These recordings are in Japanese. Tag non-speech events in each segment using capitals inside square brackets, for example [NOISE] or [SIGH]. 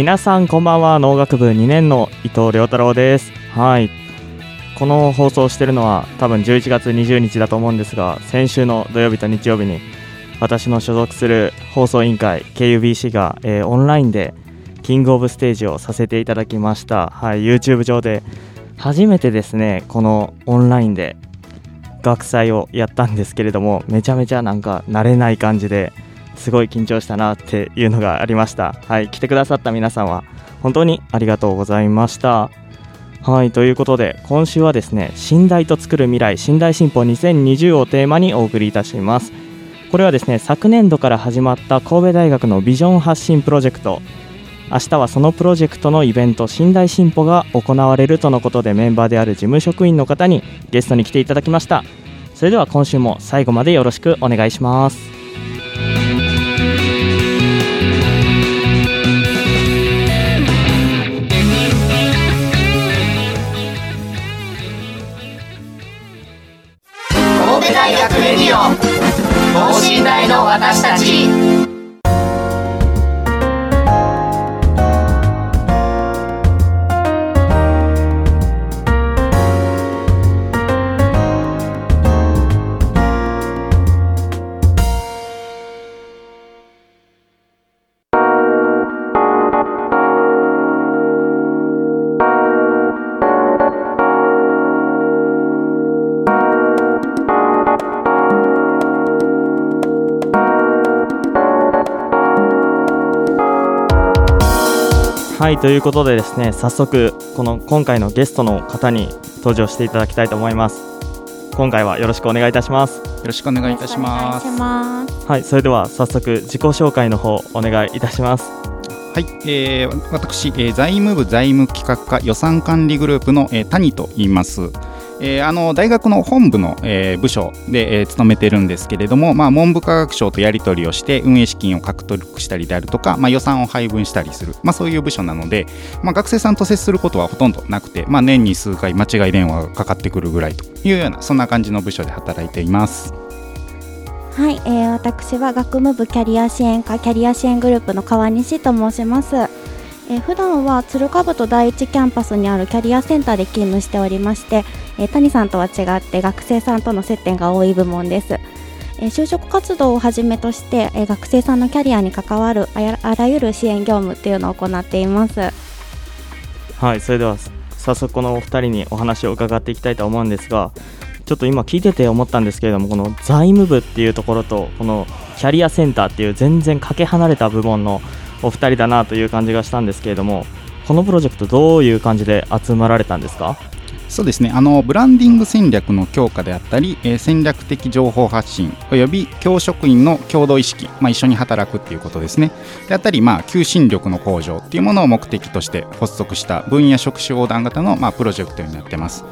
皆さんこんばんは。農学部2年の伊藤亮太郎です。はい。この放送してるのは多分11月20日だと思うんですが先週の土曜日と日曜日に私の所属する放送委員会 KUBC が、えー、オンラインでキングオブステージをさせていただきました。はい。YouTube 上で初めてですねこのオンラインで学祭をやったんですけれどもめちゃめちゃなんか慣れない感じですごい緊張したなっていうのがありました。はい来てくださった皆さんは本当にありがとうございました。はいということで今週はですね寝台と作る未来寝台新報2020をテーマにお送りいたします。これはですね昨年度から始まった神戸大学のビジョン発信プロジェクト。明日はそのプロジェクトのイベント寝台進歩が行われるとのことでメンバーである事務職員の方にゲストに来ていただきました。それでは今週も最後までよろしくお願いします。はいということでですね早速この今回のゲストの方に登場していただきたいと思います。今回はよろしくお願いいたします。よろしくお願いいたします。はいそれでは早速自己紹介の方お願いいたします。はい、えー、私、えー、財務部財務企画課予算管理グループの、えー、谷と言いますえー、あの大学の本部の、えー、部署で、えー、勤めてるんですけれども、まあ、文部科学省とやり取りをして運営資金を獲得したりであるとか、まあ、予算を配分したりする、まあ、そういう部署なので、まあ、学生さんと接することはほとんどなくて、まあ、年に数回間違い電話がかかってくるぐらいというようなそんな感じの部署で働いています。はい、えー、私は学務部キャリア支援課キャリア支援グループの川西と申します。えー、普段は鶴ヶと第一キャンパスにあるキャリアセンターで勤務しておりまして、えー、谷さんとは違って学生さんとの接点が多い部門です。えー、就職活動をはじめとして、え、学生さんのキャリアに関わるあらゆる支援業務っていうのを行っています。はいそれでは早速このお二人にお話を伺っていきたいと思うんですがちょっと今聞いてて思ったんですけれどもこの財務部っていうところとこのキャリアセンターっていう全然かけ離れた部門のお二人だなという感じがしたんですけれどもこのプロジェクトどういう感じで集まられたんですか？そうですね。あのブランディング戦略の強化であったり、えー、戦略的情報発信および教職員の共同意識、まあ、一緒に働くっていうことですね。であったり、まあ、求心力の向上っていうものを目的として発足した分野職種横断型の、まあ、プロジェクトになってます。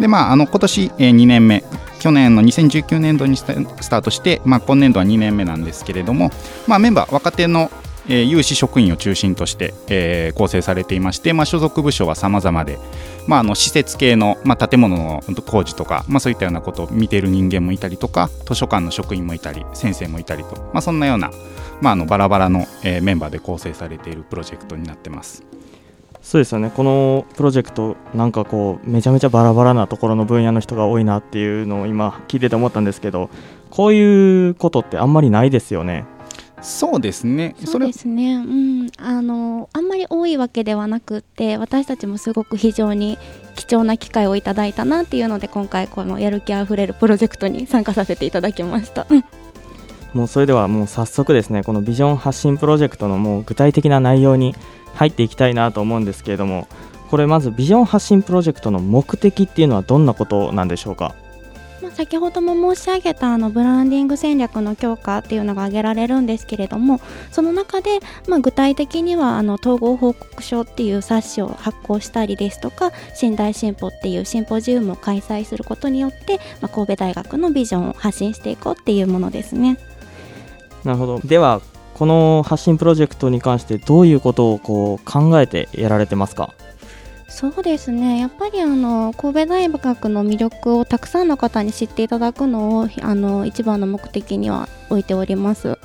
でまあ、あの今年、えー、2年目去年の2019年度にスタートして、まあ、今年度は2年目なんですけれども、まあ、メンバー若手のえー、有志職員を中心として、えー、構成されていまして、まあ、所属部署はさまざまで、まあ、あの施設系の、まあ、建物の工事とか、まあ、そういったようなことを見ている人間もいたりとか図書館の職員もいたり先生もいたりと、まあ、そんなような、まあ、あのバラバラの、えー、メンバーで構成されているプロジェクトになってます。そうですよねこのプロジェクトなんかこうめちゃめちゃバラバラなところの分野の人が多いなっていうのを今聞いてて思ったんですけどこういうことってあんまりないですよね。そうですね。そうですね。うん、あのあんまり多いわけではなくて、私たちもすごく非常に貴重な機会をいただいたなっていうので、今回このやる気あふれるプロジェクトに参加させていただきました。もうそれではもう早速ですねこのビジョン発信プロジェクトのもう具体的な内容に入っていきたいなと思うんですけれどもこれまずビジョン発信プロジェクトの目的っていうのはどんなことなんでしょうか？まあ、先ほども申し上げたあのブランディング戦略の強化っていうのが挙げられるんですけれどもその中で、まあ、具体的にはあの統合報告書っていう冊子を発行したりですとか信大進歩っていうシンポジウムを開催することによって、まあ、神戸大学のビジョンを発信していこうっていうものですね。なるほどではこの発信プロジェクトに関してどういうことをこう考えてやられてますか？そうですね。やっぱりあの神戸大学の魅力をたくさんの方に知っていただくのをあの一番の目的には置いております。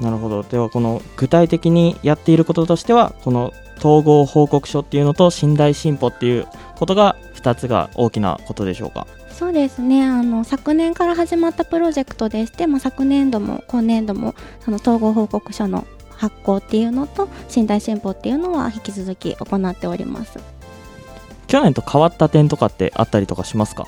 なるほど。ではこの具体的にやっていることとしてはこの統合報告書っていうのと信頼進歩っていうことが2つが大きなことでしょうか？そうですね。あの昨年から始まったプロジェクトでして、まあ、昨年度も今年度もその統合報告書の発行っていうのと身体進歩っていうのは引き続き行っております。去年と変わった点とかってあったりとかしますか？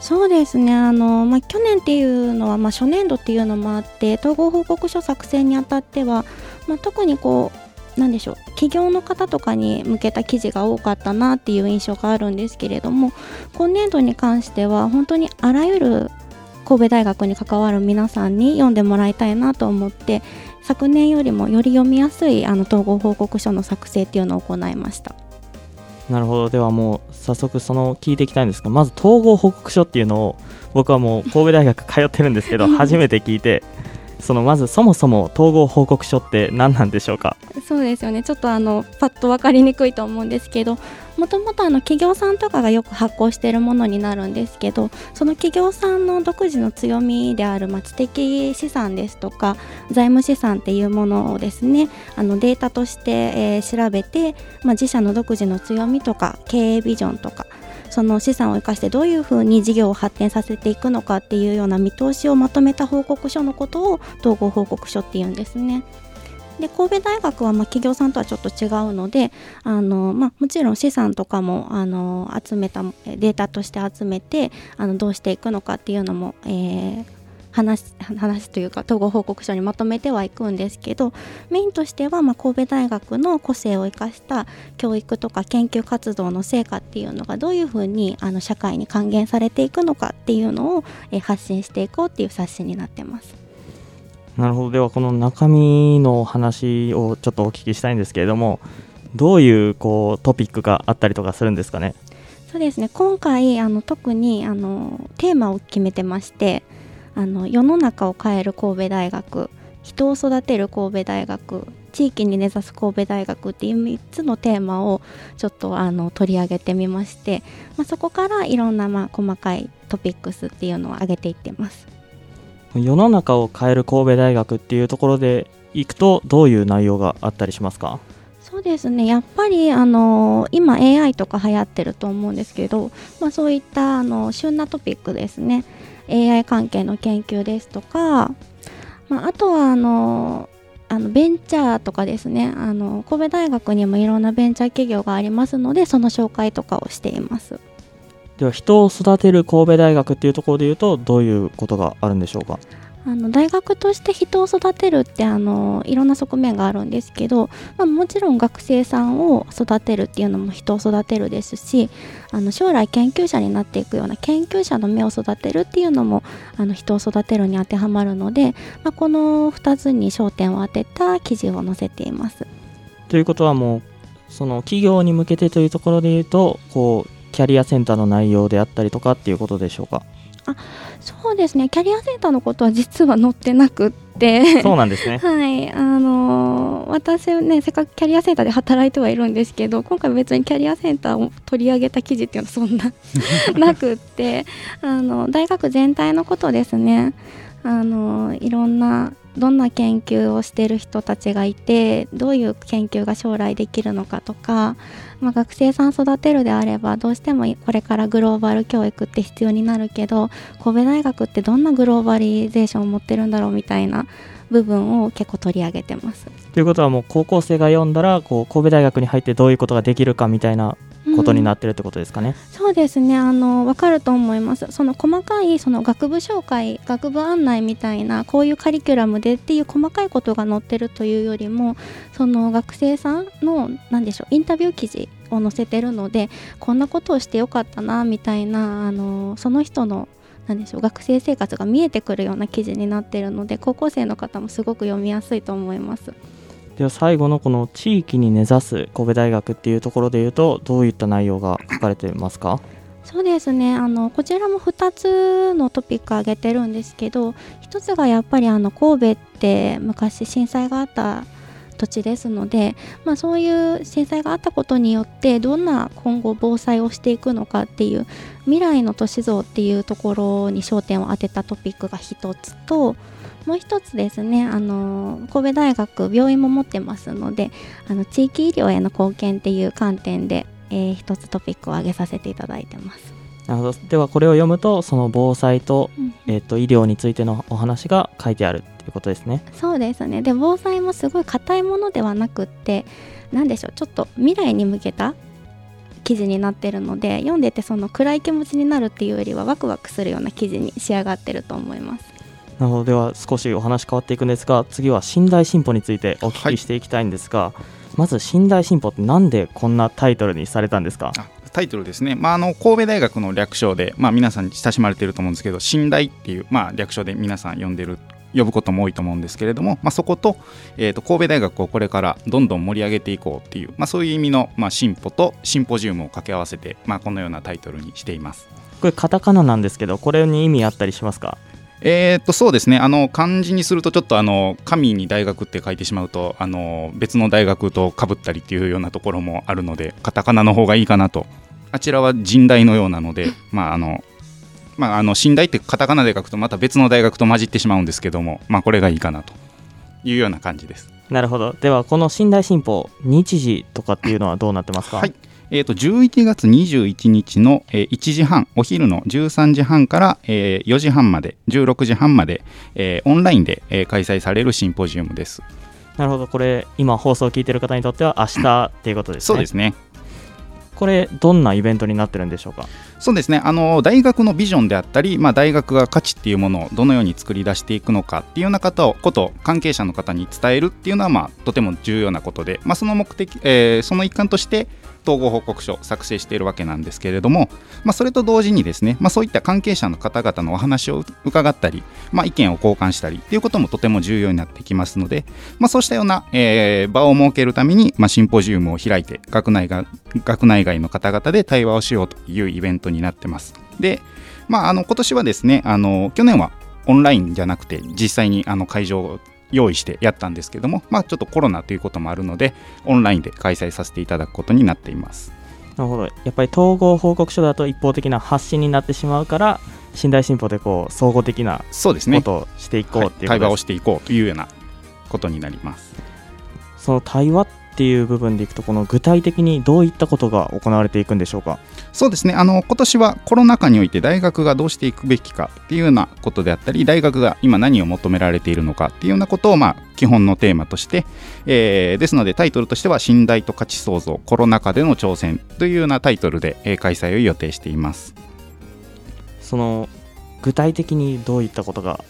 そうですね。あの、まあ、去年っていうのは、まあ、初年度っていうのもあって統合報告書作成にあたっては、まあ、特にこうなんでしょう企業の方とかに向けた記事が多かったなっていう印象があるんですけれども今年度に関しては本当にあらゆる神戸大学に関わる皆さんに読んでもらいたいなと思って昨年よりもより読みやすいあの統合報告書の作成っていうのを行いました。なるほど。ではもう早速その聞いていきたいんですがまず統合報告書っていうのを僕はもう神戸大学通ってるんですけど [LAUGHS] 初めて聞いてそのまずそもそも統合報告書って何なんでしょうか？そうですよね。ちょっとあのパッと分かりにくいと思うんですけどもともと企業さんとかがよく発行しているものになるんですけどその企業さんの独自の強みである、ま知的資産ですとか財務資産っていうものをですねあのデータとして、えー、調べて、まあ、自社の独自の強みとか経営ビジョンとかその資産を生かしてどういうふうに事業を発展させていくのかっていうような見通しをまとめた報告書のことを統合報告書っていうんですね。で神戸大学はま企業さんとはちょっと違うのであの、まあ、もちろん資産とかもあの集めたデータとして集めてあのどうしていくのかっていうのも、えー、話話というか統合報告書にまとめてはいくんですけどメインとしては、まあ、神戸大学の個性を生かした教育とか研究活動の成果っていうのがどういうふうにあの社会に還元されていくのかっていうのを、え発信していこうっていう冊子になってます。なるほど。ではこの中身の話をちょっとお聞きしたいんですけれどもどういうこうトピックがあったりとかするんですかね？そうですね。今回あの特にあのテーマを決めてましてあの世の中を変える神戸大学人を育てる神戸大学地域に根ざす神戸大学っていう3つのテーマをちょっとあの取り上げてみまして、まあ、そこからいろんなまあ細かいトピックスっていうのを上げていってます。世の中を変える神戸大学っていうところでいくとどういう内容があったりしますか？そうですね。やっぱりあの今 AI とか流行ってると思うんですけど、まあ、そういったあの旬なトピックですね AI 関係の研究ですとか、まあ、あとはあのあのベンチャーとかですねあの神戸大学にもいろんなベンチャー企業がありますのでその紹介とかをしています。では人を育てる神戸大学っていうところでいうとどういうことがあるんでしょうか？あの大学として人を育てるってあのいろんな側面があるんですけど、まあ、もちろん学生さんを育てるっていうのも人を育てるですしあの将来研究者になっていくような研究者の目を育てるっていうのもあの人を育てるに当てはまるので、まあ、この2つに焦点を当てた記事を載せています。ということはもうその企業に向けてというところで言うとこうキャリアセンターの内容であったりとかっていうことでしょうか？あそうですね。キャリアセンターのことは実は載ってなくって。そうなんですね。[LAUGHS] はい。あのー、私はねせっかくキャリアセンターで働いてはいるんですけど今回別にキャリアセンターを取り上げた記事っていうのはそんな [LAUGHS] なくって。あの大学全体のことですね。あのいろんなどんな研究をしてる人たちがいてどういう研究が将来できるのかとか、まあ、学生さん育てるであればどうしてもこれからグローバル教育って必要になるけど神戸大学ってどんなグローバリゼーションを持ってるんだろうみたいな部分を結構取り上げてます。ということはもう高校生が読んだらこう神戸大学に入ってどういうことができるかみたいなことになってるってことですかね。そうですねあの分かると思いますその細かいその学部紹介学部案内みたいなこういうカリキュラムでっていう細かいことが載ってるというよりもその学生さんの何でしょうインタビュー記事を載せてるのでこんなことをしてよかったなみたいなあのその人のなんでしょう学生生活が見えてくるような記事になってるので高校生の方もすごく読みやすいと思います。では最後のこの地域に根ざす神戸大学っていうところでいうとどういった内容が書かれてますか？そうですね。あのこちらも2つのトピック挙げてるんですけど1つがやっぱりあの神戸って昔震災があった土地ですので、まあ、そういう震災があったことによってどんな今後防災をしていくのかっていう未来の都市像っていうところに焦点を当てたトピックが1つともう一つですねあの神戸大学病院も持ってますのであの地域医療への貢献っていう観点で、えー、一つトピックを挙げさせていただいてます。なるほどではこれを読むとその防災と,、うんえー、と医療についてのお話が書いてあるっていうことですね。そうですねで防災もすごい硬いものではなくって何でしょうちょっと未来に向けた記事になってるので読んでてその暗い気持ちになるっていうよりはワクワクするような記事に仕上がってると思います。なるほどでは少しお話変わっていくんですが次は寝台新報についてお聞きしていきたいんですが、まず寝台新報ってなんでこんなタイトルにされたんですか？あタイトルですね、まあ、あの神戸大学の略称で、まあ、皆さんに親しまれていると思うんですけど寝台っていう、まあ、略称で皆さん呼んでる呼ぶことも多いと思うんですけれども、まあ、そこと,、えー、と神戸大学をこれからどんどん盛り上げていこうっていう、まあ、そういう意味の、まあ、進歩とシンポジウムを掛け合わせて、まあ、このようなタイトルにしています。これカタカナなんですけどこれに意味あったりしますか？えー、っとそうですね。あの漢字にするとちょっとあの神に大学って書いてしまうとあの別の大学とかぶったりっていうようなところもあるのでカタカナの方がいいかなと。あちらは神大のようなのでまああのまあ、あの寝台ってカタカナで書くとまた別の大学と混じってしまうんですけども、まあ、これがいいかなというような感じです。なるほど。ではこの寝台新報日時とかっていうのはどうなってますか、はいえー、と11月21日の、えー1時半お昼の13時半から、えー4時半まで16時半まで、えーオンラインで、えー開催されるシンポジウムです。なるほど。これ今放送を聞いてる方にとっては明日っていうことですね。そうですね。これどんなイベントになってるんでしょうか？そうですね。あの大学のビジョンであったり、まあ、大学が価値っていうものをどのように作り出していくのかっていうような方をこと関係者の方に伝えるっていうのは、まあ、とても重要なことで、まあ、その目的、えーその一環として統合報告書を作成しているわけなんですけれども、まあ、それと同時にですね、まあ、そういった関係者の方々のお話を伺ったり、まあ、意見を交換したりっていうこともとても重要になってきますので、まあ、そうしたような、えー場を設けるために、まあ、シンポジウムを開いて学内が学内外の方々で対話をしようというイベントになってます。で、まあ、あの今年はですねあの去年はオンラインじゃなくて実際にあの会場を用意してやったんですけども、まあ、ちょっとコロナということもあるのでオンラインで開催させていただくことになっています。なるほどやっぱり統合報告書だと一方的な発信になってしまうから寝台新報でこう総合的なそうですねことをしていこうっていうはい対話をしていこうというようなことになります。その対話っていう部分でいくとこの具体的にどういったことが行われていくんでしょうか？そうですね。あの今年はコロナ禍において大学がどうしていくべきかっていうようなことであったり大学が今何を求められているのかっていうようなことを、まあ、基本のテーマとして、えーですのでタイトルとしては「信頼と価値創造コロナ禍での挑戦」というようなタイトルで、えー開催を予定しています。その具体的にどういったことが？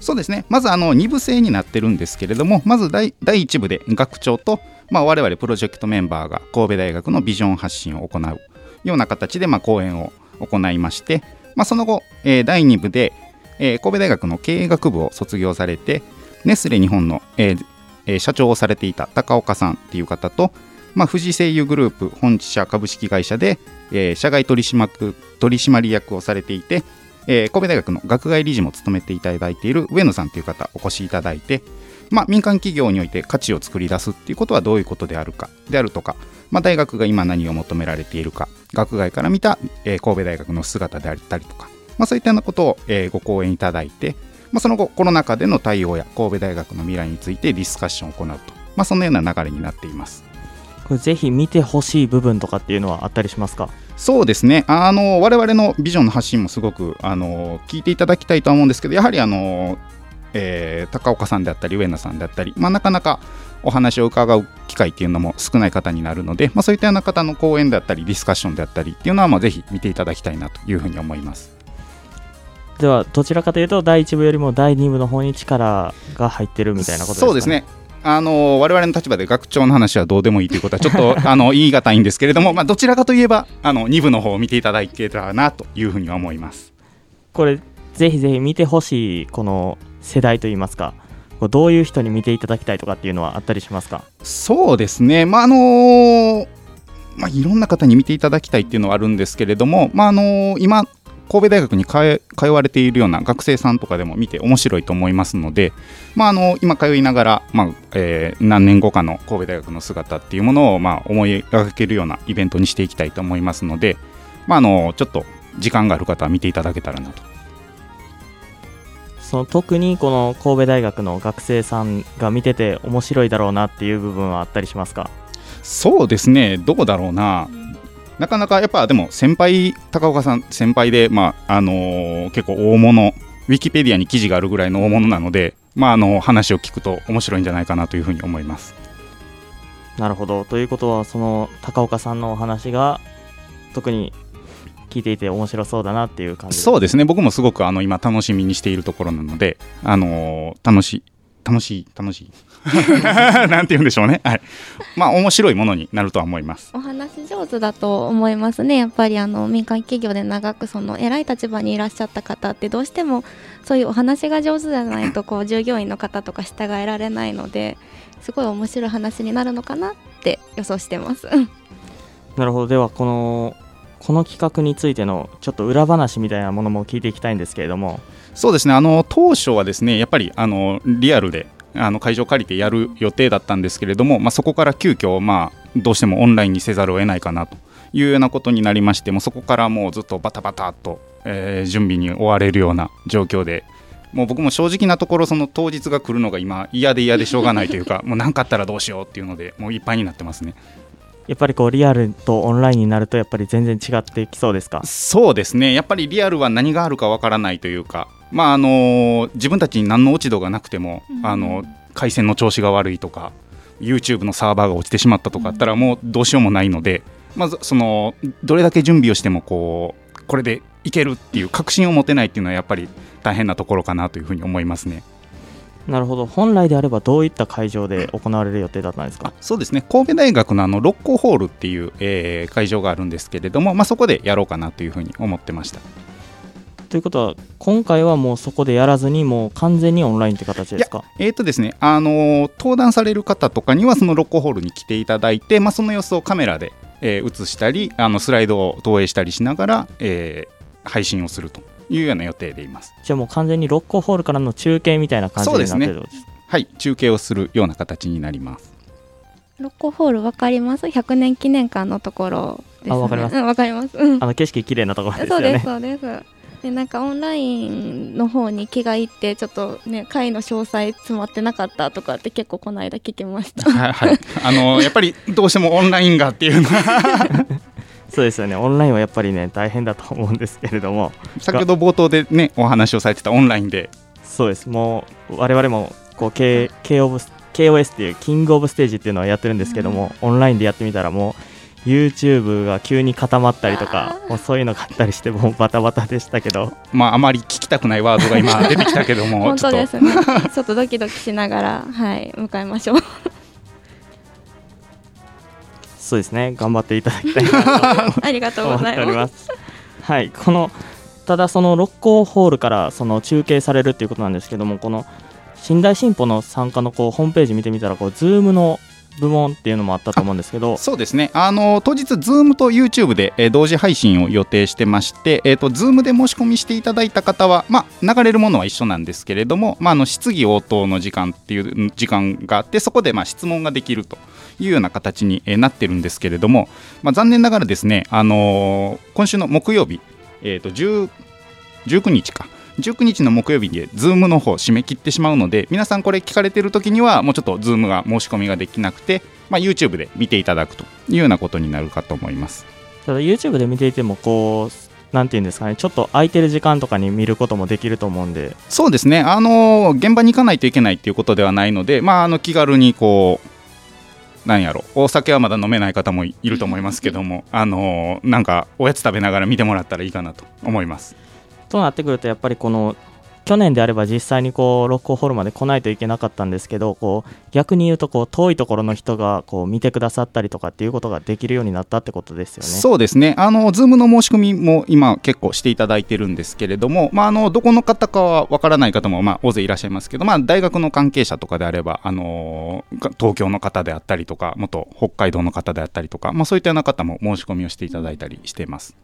そうですね。まずあの2部制になってるんですけれどもまず第第1部で学長と、まあ、我々プロジェクトメンバーが神戸大学のビジョン発信を行うような形で、まあ、講演を行いまして、まあ、その後、えー第2部で、えー神戸大学の経営学部を卒業されてネスレ日本の、えー社長をされていた高岡さんっていう方と、まあ、富士製油グループ本社株式会社で、えー社外取締役取締役をされていて、えー神戸大学の学外理事も務めていただいている上野さんという方お越しいただいて、まあ、民間企業において価値を作り出すっていうことはどういうことであるかであるとか、まあ、大学が今何を求められているか学外から見た、えー神戸大学の姿であったりとか、まあ、そういったようなことを、えーご講演いただいて、まあ、その後コロナ禍での対応や神戸大学の未来についてディスカッションを行うと、まあ、そのような流れになっています。これぜひ見てほしい部分とかっていうのはあったりしますか？そうですねあの我々のビジョンの発信もすごくあの聞いていただきたいとは思うんですけどやはりあのえー高岡さんであったり上野さんであったり、まあ、なかなかお話を伺う機会っていうのも少ない方になるので、まあ、そういったような方の講演であったりディスカッションであったりっていうのはまあぜひ見ていただきたいなというふうに思います。ではどちらかというと第1部よりも第2部の方に力が入ってるみたいなことですか、ね、そうですねあの我々の立場で学長の話はどうでもいいということはちょっと [LAUGHS] あの言い難いんですけれども、まあ、どちらかといえばあの2部の方を見ていただけたらなというふうには思います。これぜひぜひ見てほしいこの世代といいますかこうどういう人に見ていただきたいとかっていうのはあったりしますか？そうですね、まああのーまあ、いろんな方に見ていただきたいっていうのはあるんですけれども、まああの今神戸大学に通われているような学生さんとかでも見て面白いと思いますので、まあ、あの今通いながら、まあえー何年後かの神戸大学の姿っていうものを、まあ、思い描けるようなイベントにしていきたいと思いますので、まあ、あのちょっと時間がある方は見ていただけたらなと。その特にこの神戸大学の学生さんが見てて面白いだろうなっていう部分はあったりしますか？そうですね、どうだろうな、なかなかやっぱでも先輩、高岡さん、先輩で、まああのー結構大物、ウィキペディアに記事があるぐらいの大物なので、まあ、あの話を聞くと面白いんじゃないかなというふうに思います。なるほど。ということはその高岡さんのお話が特に聞いていて面白そうだなっていう感じそうですね、僕もすごくあの今、楽しみにしているところなので、あのー楽しい、楽しい、楽しい、[LAUGHS] なんて言うんでしょうね、はい、まあ、面白いものになるとは思います。お話上手だと思いますね。やっぱりあの民間企業で長くその偉い立場にいらっしゃった方ってどうしてもそういうお話が上手じゃないとこう従業員の方とか従えられないのですごい面白い話になるのかなって予想してます。[LAUGHS] なるほど。ではこのこの企画についてのちょっと裏話みたいなものも聞いていきたいんですけれどもそうですねあの当初はですねやっぱりあのリアルであの会場を借りてやる予定だったんですけれども、まあ、そこから急遽、まあどうしてもオンラインにせざるを得ないかなというようなことになりましてもそこからもうずっとバタバタと、えー準備に追われるような状況でもう僕も正直なところその当日が来るのが今嫌で嫌でしょうがないというか [LAUGHS] もう何かあったらどうしようっていうのでもういっぱいになってますね。やっぱりこうリアルとオンラインになるとやっぱり全然違ってきそうですか？そうですね。やっぱりリアルは何があるかわからないというか、まああの自分たちに何の落ち度がなくても、うん。あの回線の調子が悪いとか YouTube のサーバーが落ちてしまったとかあったらもうどうしようもないので、まずそのどれだけ準備をしてもこうこれでいけるっていう確信を持てないっていうのはやっぱり大変なところかなというふうに思いますね。なるほど。本来であればどういった会場で行われる予定だったんですか？あそうですね。神戸大学のあの六甲ホールっていう、えー会場があるんですけれども、まあ、そこでやろうかなというふうに思ってました。ということは今回はもうそこでやらずにもう完全にオンラインって形ですか？えーとですね、あのー登壇される方とかにはそのロッコホールに来ていただいて、まあ、その様子をカメラで、えー映したりあのスライドを投影したりしながら、えー配信をするというような予定でいます。じゃあもう完全に六甲ホールからの中継みたいな感じになってるですはい、中継をするような形になります。ロッコホールわかります ?100 年記念館のところです、ね。あわかりますうん、わかります。うんあの景色綺麗なところですよそうですねそうですでなんかオンラインの方に気がいってちょっとね会の詳細詰まってなかったとかって結構この間聞きましたはい、はい、あのーやっぱりどうしてもオンラインがっていうのは [LAUGHS] そうですよね。オンラインはやっぱりね大変だと思うんですけれども。先ほど冒頭でねお話をされてたオンラインで。そうです。もう我々もこう K, K オブ KOS っていうキングオブステージっていうのをやってるんですけども、オンラインでやってみたらもう YouTube が急に固まったりとかもうそういうのがあったりしてもうバタバタでしたけど。まああまり聞きたくないワードが今出てきたけども [LAUGHS] 本ちょっと当ですね。ちょっと。ドキドキしながらはい向かいましょうそうですね。頑張っていただきたいなと。ありがとう思っておりございまます。す。はい、このただその六甲ホールからその中継されるっていうことなんですけどもこの寝台進歩の参加のこうホームページ見てみたらこう Zoom の部門っていうのもあったと思うんですけどそうですね、あの当日、Zoom と YouTube で、えー同時配信を予定してまして、えー、と Zoom で申し込みしていただいた方は、まあ、流れるものは一緒なんですけれども、まあ、あの質疑応答の時間っていう時間があって、そこでまあ質問ができるというような形に、えーなってるんですけれども、まあ、残念ながらですね、あのー今週の木曜日、えー、と10 19日か。19日の木曜日で Zoom の方締め切ってしまうので皆さんこれ聞かれてる時にはもうちょっと Zoom が申し込みができなくて、まあ、YouTube で見ていただくというようなことになるかと思います。ただ YouTube で見ていてもこうなんていうんですかねちょっと空いてる時間とかに見ることもできると思うんでそうですねあの現場に行かないといけないっていうことではないので、まあ、あの気軽にこうなんやろ。お酒はまだ飲めない方もいると思いますけどもあのなんかおやつ食べながら見てもらったらいいかなと思います。となってくるとやっぱりこの去年であれば実際にこうロックホールまで来ないといけなかったんですけどこう逆に言うとこう遠いところの人がこう見てくださったりとかっていうことができるようになったってことですよね。そうですねあの Zoom の申し込みも今結構していただいてるんですけれども、まあ、あのどこの方かはわからない方もまあ大勢いらっしゃいますけど、まあ、大学の関係者とかであればあの東京の方であったりとか元北海道の方であったりとか、まあ、そういったような方も申し込みをしていただいたりしています。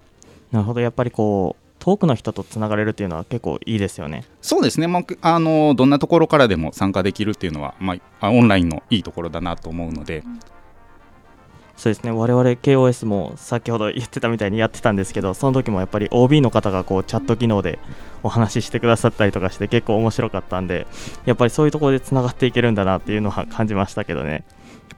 なるほどやっぱりこう遠くの人とつながれるっていうのは結構いいですよね。そうですね、まあ、あのどんなところからでも参加できるっていうのは、まあ、オンラインのいいところだなと思うので。そうですね我々 KOS も先ほど言ってたみたいにやってたんですけどその時もやっぱり OB の方がこうチャット機能でお話ししてくださったりとかして結構面白かったんでやっぱりそういうところでつながっていけるんだなっていうのは感じましたけどね。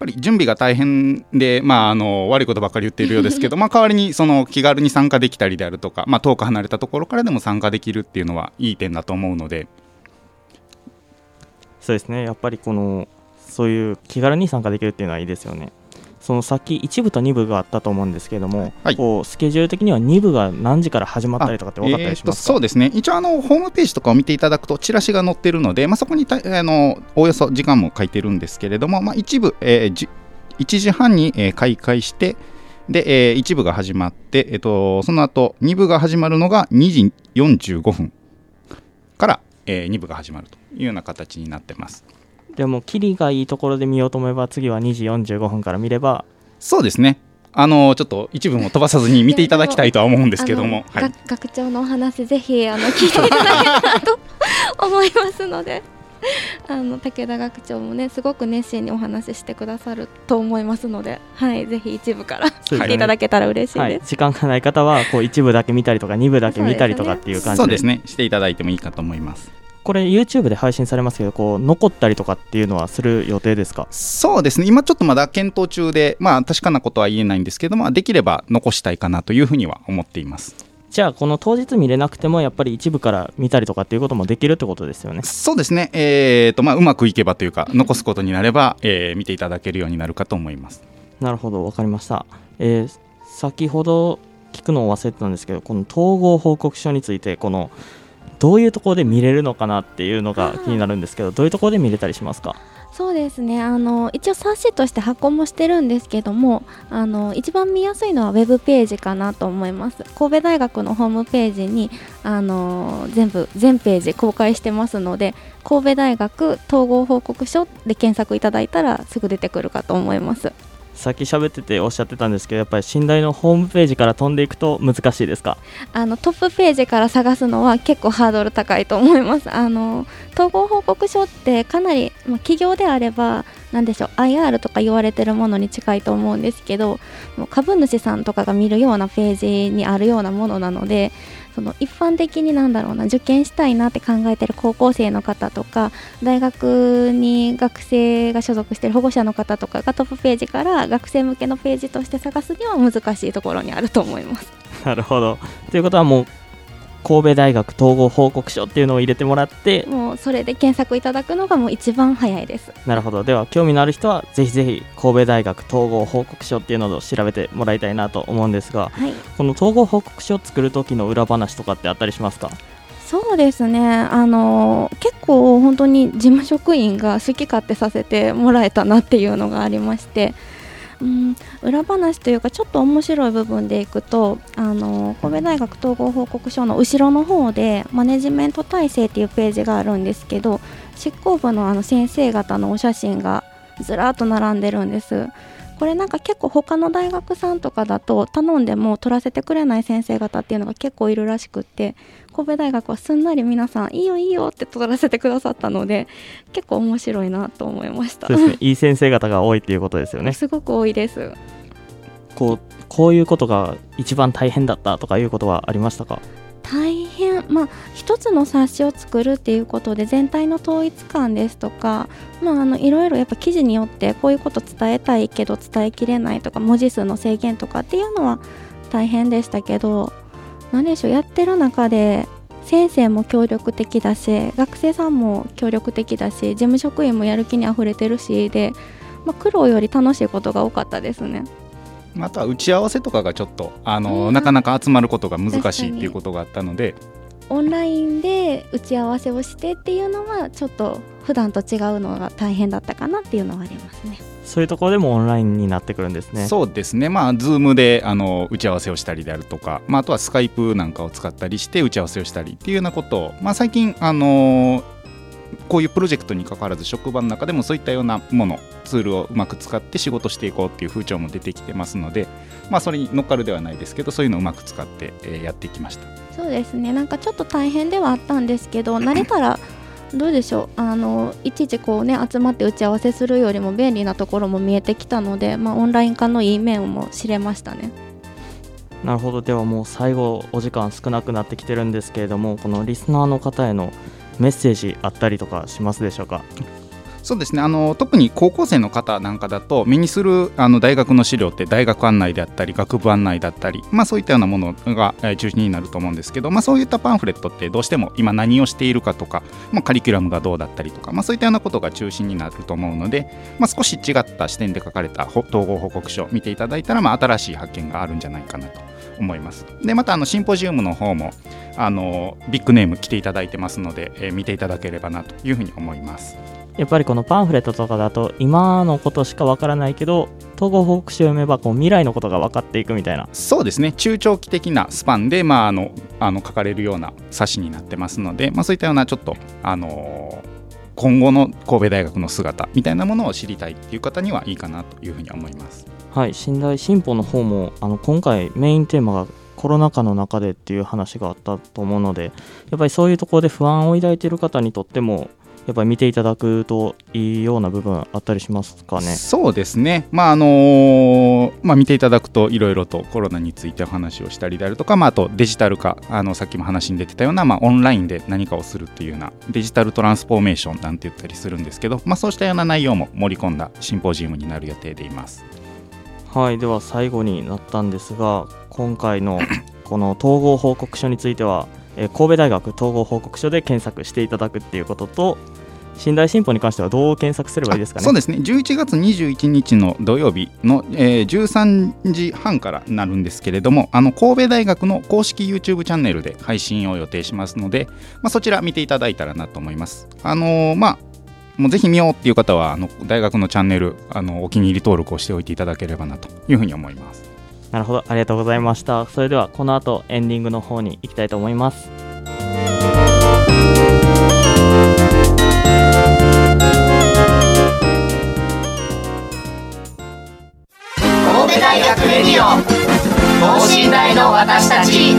ぱり準備が大変で、まあ、あの悪いことばっかり言っているようですけど、[LAUGHS] まあ、代わりにその気軽に参加できたりであるとか、まあ、遠く離れたところからでも参加できるっていうのはいい点だと思うのでそうですねやっぱりこのそういう気軽に参加できるっていうのはいいですよね。その先1部と2部があったと思うんですけれども、はい、こうスケジュール的には2部が何時から始まったりとかって分かったりしますそうですね。一応あのホームページとかを見ていただくとチラシが載ってるので、まあ、そこにたあのおおよそ時間も書いてるんですけれども、まあ、一部、えー、1時半に、えー、開会してで、えー、1部が始まって、えーと、その後2部が始まるのが2時45分から、えー、2部が始まるというような形になってますでもキリがいいところで見ようと思えば次は2時45分から見ればそうですね。あのちょっと一部も飛ばさずに見ていただきたいとは思うんですけども、はい、学長のお話ぜひあの聞いていただけたらと思いますので。[LAUGHS] あの武田学長もねすごく熱心にお話ししてくださると思いますので、はい、ぜひ一部から聞いていただけたら嬉しいです、はい、時間がない方はこう一部だけ見たりとか二部だけ見たりとかっていう感じで。そうですね。していただいてもいいかと思いますこれ YouTube で配信されますけどこう残ったりとかっていうのはする予定ですか？そうですね。今ちょっとまだ検討中でまあ確かなことは言えないんですけどもできれば残したいかなというふうには思っています。じゃあこの当日見れなくてもやっぱり一部から見たりとかっていうこともできるってことですよね。そうですね、えーとまあ、うまくいけばというか残すことになれば、えー、見ていただけるようになるかと思います。なるほど分かりました、えー、先ほど聞くのを忘れてたんですけどこの統合報告書についてこのどういうところで見れるのかなっていうのが気になるんですけどどういうところで見れたりしますか？そうですね。あの一応冊子として発行もしてるんですけどもあの一番見やすいのはウェブページかなと思います。神戸大学のホームページにあの全部全ページ公開してますので神戸大学統合報告書で検索いただいたらすぐ出てくるかと思いますさっき喋ってておっしゃってたんですけどやっぱり信頼のホームページから飛んでいくと難しいですか？あのトップページから探すのは結構ハードル高いと思います。[LAUGHS] あの統合報告書ってかなり、ま、企業であれば何でしょう IR とか言われてるものに近いと思うんですけど株主さんとかが見るようなページにあるようなものなのでその一般的になんだろうな受験したいなって考えてる高校生の方とか大学に学生が所属してる保護者の方とかがトップページから学生向けのページとして探すには難しいところにあると思います。[LAUGHS] なるほどということはもう神戸大学統合報告書っていうのを入れてもらってもうそれで検索いただくのがもう一番早いです。なるほど。では興味のある人はぜひぜひ神戸大学統合報告書っていうのを調べてもらいたいなと思うんですが、はい、この統合報告書を作る時の裏話とかってあったりしますか？そうですね。あの結構本当に事務職員が好き勝手させてもらえたなっていうのがありましてうん裏話というかちょっと面白い部分でいくとあの神戸大学統合報告書の後ろの方でマネジメント体制っていうページがあるんですけど執行部のあの先生方のお写真がずらっと並んでるんです。これなんか結構他の大学さんとかだと頼んでも取らせてくれない先生方っていうのが結構いるらしくって神戸大学はすんなり皆さんいいよいいよって取らせてくださったので結構面白いなと思いました。そうですね。[LAUGHS] いい先生方が多いっていうことですよね。すごく多いです。こうこういうことが一番大変だったとかいうことはありましたか？大変まあ一つの冊子を作るっていうことで全体の統一感ですとかまああのいろいろやっぱ記事によってこういうこと伝えたいけど伝えきれないとか文字数の制限とかっていうのは大変でしたけど何でしょうやってる中で先生も協力的だし学生さんも協力的だし事務職員もやる気にあふれてるしで、まあ、苦労より楽しいことが多かったですね。また打ち合わせとかがちょっとあの、なかなか集まることが難しいっていうことがあったのでオンラインで打ち合わせをしてっていうのはちょっと普段と違うのが大変だったかなっていうのはありますね。そういうところでもオンラインになってくるんですね。そうですね、まあ、ズームであの打ち合わせをしたりであるとか、まあ、あとはスカイプなんかを使ったりして打ち合わせをしたりっていうようなことを、まあ、最近、あのこういうプロジェクトに関わらず職場の中でもそういったようなものツールをうまく使って仕事していこうっていう風潮も出てきてますので、まあ、それに乗っかるではないですけどそういうのをうまく使って、えー、やっていきました。そうですね。なんかちょっと大変ではあったんですけど慣れたらどうでしょう？あのいちいちこうね集まって打ち合わせするよりも便利なところも見えてきたので、まあ、オンライン化のいい面も知れましたね。なるほど。ではもう最後お時間少なくなってきてるんですけれどもこのリスナーの方へのメッセージあったりとかしますでしょうか？そうですね。あの特に高校生の方なんかだと目にするあの大学の資料って大学案内であったり学部案内だったり、まあ、そういったようなものが、中心になると思うんですけど、まあ、そういったパンフレットってどうしても今何をしているかとか、まあ、カリキュラムがどうだったりとか、まあ、そういったようなことが中心になると思うので、まあ、少し違った視点で書かれた統合報告書を見ていただいたら、まあ、新しい発見があるんじゃないかなと。思います。でまたあのシンポジウムの方もあのビッグネーム来ていただいてますので、えー、見ていただければなというふうに思います。やっぱりこのパンフレットとかだと今のことしかわからないけど統合報告書を読めばこう未来のことが分かっていくみたいなそうですね中長期的なスパンで、まあ、あのあの書かれるような冊子になってますので、まあ、そういったようなちょっと、あのー、今後の神戸大学の姿みたいなものを知りたいっていう方にはいいかなというふうに思います。はい、信頼進歩の方もあの今回メインテーマがコロナ禍の中でっていう話があったと思うのでやっぱりそういうところで不安を抱いている方にとってもやっぱり見ていただくといいような部分あったりしますかね？そうですね、まああのー、まあ、見ていただくといろいろとコロナについてお話をしたりであるとか、まあ、あとデジタル化あのさっきも話に出てたような、まあ、オンラインで何かをするっていうようなデジタルトランスフォーメーションなんて言ったりするんですけど、まあ、そうしたような内容も盛り込んだシンポジウムになる予定でいます。はいでは最後になったんですが今回の [LAUGHS] この統合報告書についてはえ神戸大学統合報告書で検索していただくっていうことと信頼進歩に関してはどう検索すればいいですかね？そうですね。11月21日の土曜日の、えー、13時半からなるんですけれどもあの神戸大学の公式 YouTube チャンネルで配信を予定しますので、まあ、そちら見ていただいたらなと思います。あのー、まあもうぜひ見ようっていう方はあの大学のチャンネルあのお気に入り登録をしておいていただければなというふうに思います。なるほどありがとうございました。それではこの後エンディングの方に行きたいと思います。神戸大学レディオ等身大の私たち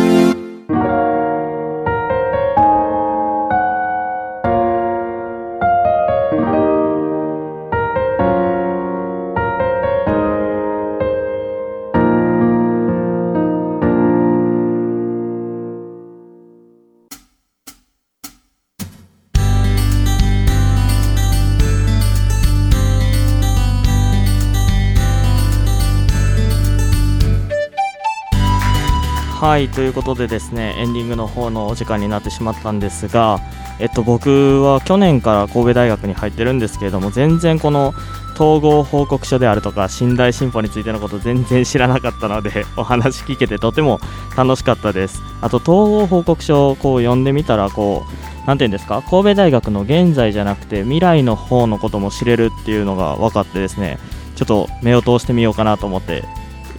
はいということでですねエンディングの方のお時間になってしまったんですが、えっと、僕は去年から神戸大学に入ってるんですけれども全然この統合報告書であるとか信頼進歩についてのこと全然知らなかったので [LAUGHS] お話聞けてとても楽しかったです。あと統合報告書をこう読んでみたらこう何て言うんですか神戸大学の現在じゃなくて未来の方のことも知れるっていうのが分かってですねちょっと目を通してみようかなと思って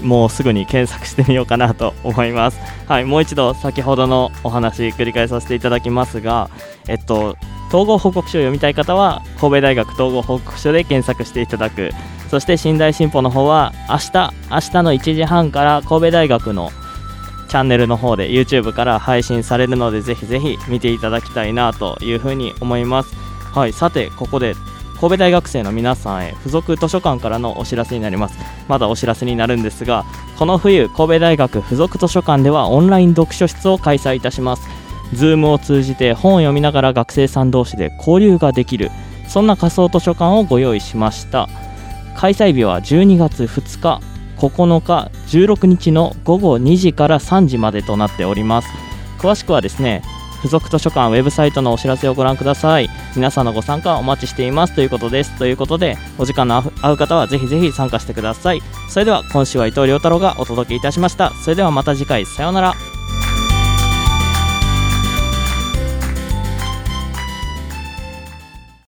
もうすぐに検索してみようかなと思います。[LAUGHS] はい、もう一度先ほどのお話繰り返させていただきますが、えっと、統合報告書を読みたい方は神戸大学統合報告書で検索していただくそして信頼進歩の方は明日明日の1時半から神戸大学のチャンネルの方で YouTube から配信されるのでぜひぜひ見ていただきたいなというふうに思いますはいさてここで神戸大学生の皆さんへ付属図書館からのお知らせになります。まだお知らせになるんですがこの冬神戸大学附属図書館ではオンライン読書室を開催いたします。Zoom を通じて本を読みながら学生さん同士で交流ができるそんな仮想図書館をご用意しました。開催日は12月2日9日16日の午後2時から3時までとなっております。詳しくはですね付属図書館ウェブサイトのお知らせをご覧ください。皆さんのご参加お待ちしていますということです。ということでお時間の合う方はぜひぜひ参加してください。それでは今週は伊藤亮太郎がお届けいたしました。それではまた次回。さようなら。